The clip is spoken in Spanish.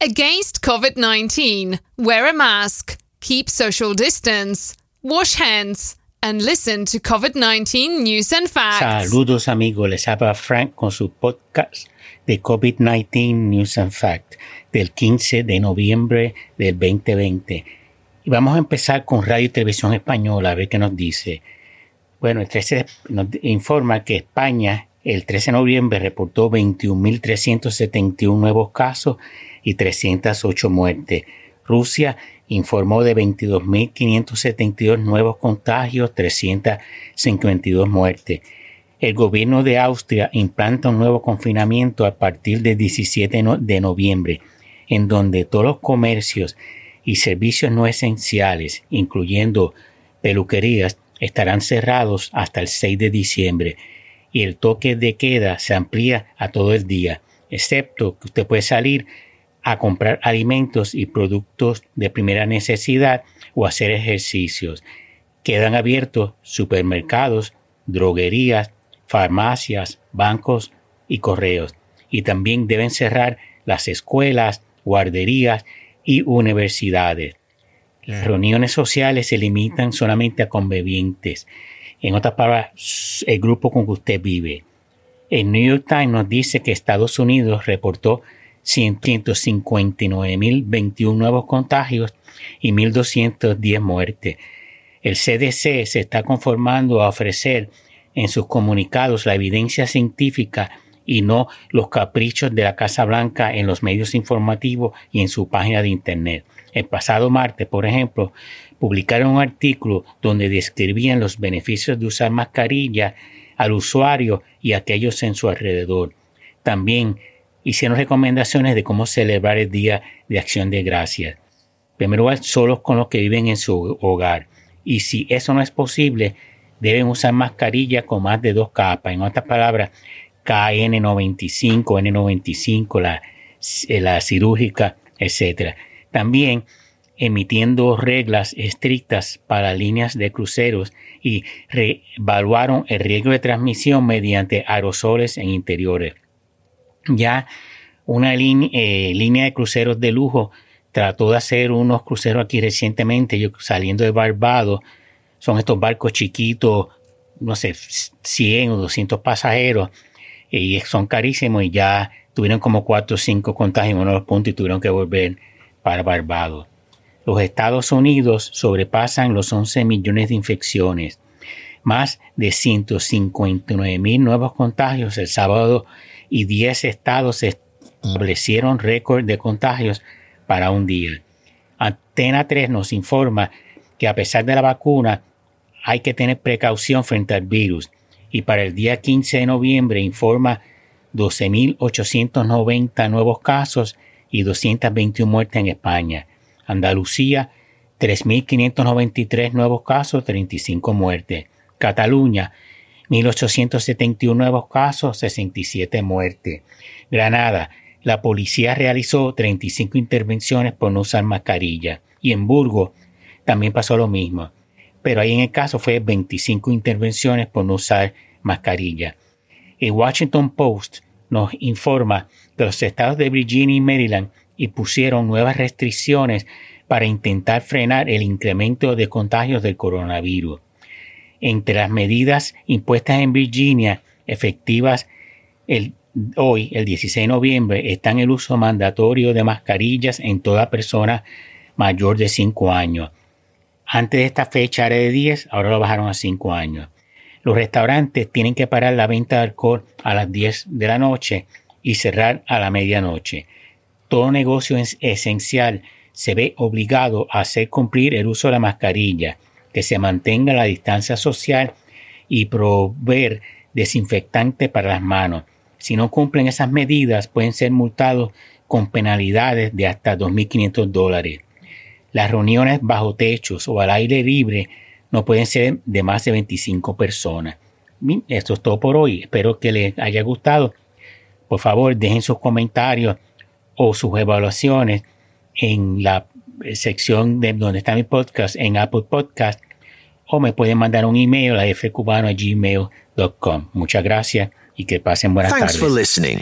Against COVID 19, wear a mask, keep social distance, wash hands, and listen to COVID 19 news and facts. Saludos amigos, les habla Frank con su podcast de COVID-19 News and Facts del 15 de noviembre del 2020. Y vamos a empezar con Radio y Televisión Española a ver qué nos dice. Bueno, el 13 nos informa que España el 13 de noviembre reportó 21.371 nuevos casos y 308 muertes. Rusia informó de 22.572 nuevos contagios, 352 muertes. El gobierno de Austria implanta un nuevo confinamiento a partir del 17 de noviembre, en donde todos los comercios y servicios no esenciales, incluyendo peluquerías, estarán cerrados hasta el 6 de diciembre y el toque de queda se amplía a todo el día, excepto que usted puede salir a comprar alimentos y productos de primera necesidad o hacer ejercicios. Quedan abiertos supermercados, droguerías, farmacias, bancos y correos. Y también deben cerrar las escuelas, guarderías y universidades. Las reuniones sociales se limitan solamente a convivientes. En otras palabras, el grupo con que usted vive. El New York Times nos dice que Estados Unidos reportó 159.021 nuevos contagios y 1.210 muertes. El CDC se está conformando a ofrecer en sus comunicados la evidencia científica y no los caprichos de la Casa Blanca en los medios informativos y en su página de Internet. El pasado martes, por ejemplo, publicaron un artículo donde describían los beneficios de usar mascarilla al usuario y a aquellos en su alrededor. También hicieron recomendaciones de cómo celebrar el Día de Acción de Gracias. Primero, solos con los que viven en su hogar. Y si eso no es posible, deben usar mascarilla con más de dos capas. En otras palabras, KN95, N95, la, eh, la cirúrgica, etc. También emitiendo reglas estrictas para líneas de cruceros y reevaluaron el riesgo de transmisión mediante aerosoles en interiores. Ya una eh, línea de cruceros de lujo trató de hacer unos cruceros aquí recientemente, yo saliendo de Barbados, son estos barcos chiquitos, no sé, 100 o 200 pasajeros, y son carísimos y ya tuvieron como 4 o 5 contagios en uno de los puntos y tuvieron que volver para Barbados. Los Estados Unidos sobrepasan los 11 millones de infecciones, más de 159 mil nuevos contagios el sábado y 10 estados establecieron récord de contagios para un día. Antena 3 nos informa que a pesar de la vacuna hay que tener precaución frente al virus y para el día 15 de noviembre informa 12.890 nuevos casos y 221 muertes en España. Andalucía, 3.593 nuevos casos, 35 muertes. Cataluña, 1.871 nuevos casos, 67 muertes. Granada, la policía realizó 35 intervenciones por no usar mascarilla. Y en Burgos también pasó lo mismo. Pero ahí en el caso fue 25 intervenciones por no usar mascarilla. El Washington Post nos informa que los estados de Virginia y Maryland impusieron nuevas restricciones para intentar frenar el incremento de contagios del coronavirus. Entre las medidas impuestas en Virginia, efectivas hoy, el 16 de noviembre, están el uso mandatorio de mascarillas en toda persona mayor de 5 años. Antes de esta fecha era de 10, ahora lo bajaron a 5 años. Los restaurantes tienen que parar la venta de alcohol a las 10 de la noche y cerrar a la medianoche. Todo negocio esencial se ve obligado a hacer cumplir el uso de la mascarilla, que se mantenga la distancia social y proveer desinfectante para las manos. Si no cumplen esas medidas, pueden ser multados con penalidades de hasta 2.500 dólares. Las reuniones bajo techos o al aire libre no pueden ser de más de 25 personas. Esto es todo por hoy. Espero que les haya gustado. Por favor, dejen sus comentarios o sus evaluaciones en la sección de donde está mi podcast en Apple Podcast o me pueden mandar un email a fcubano.gmail.com. Muchas gracias y que pasen buenas Thanks tardes. for listening.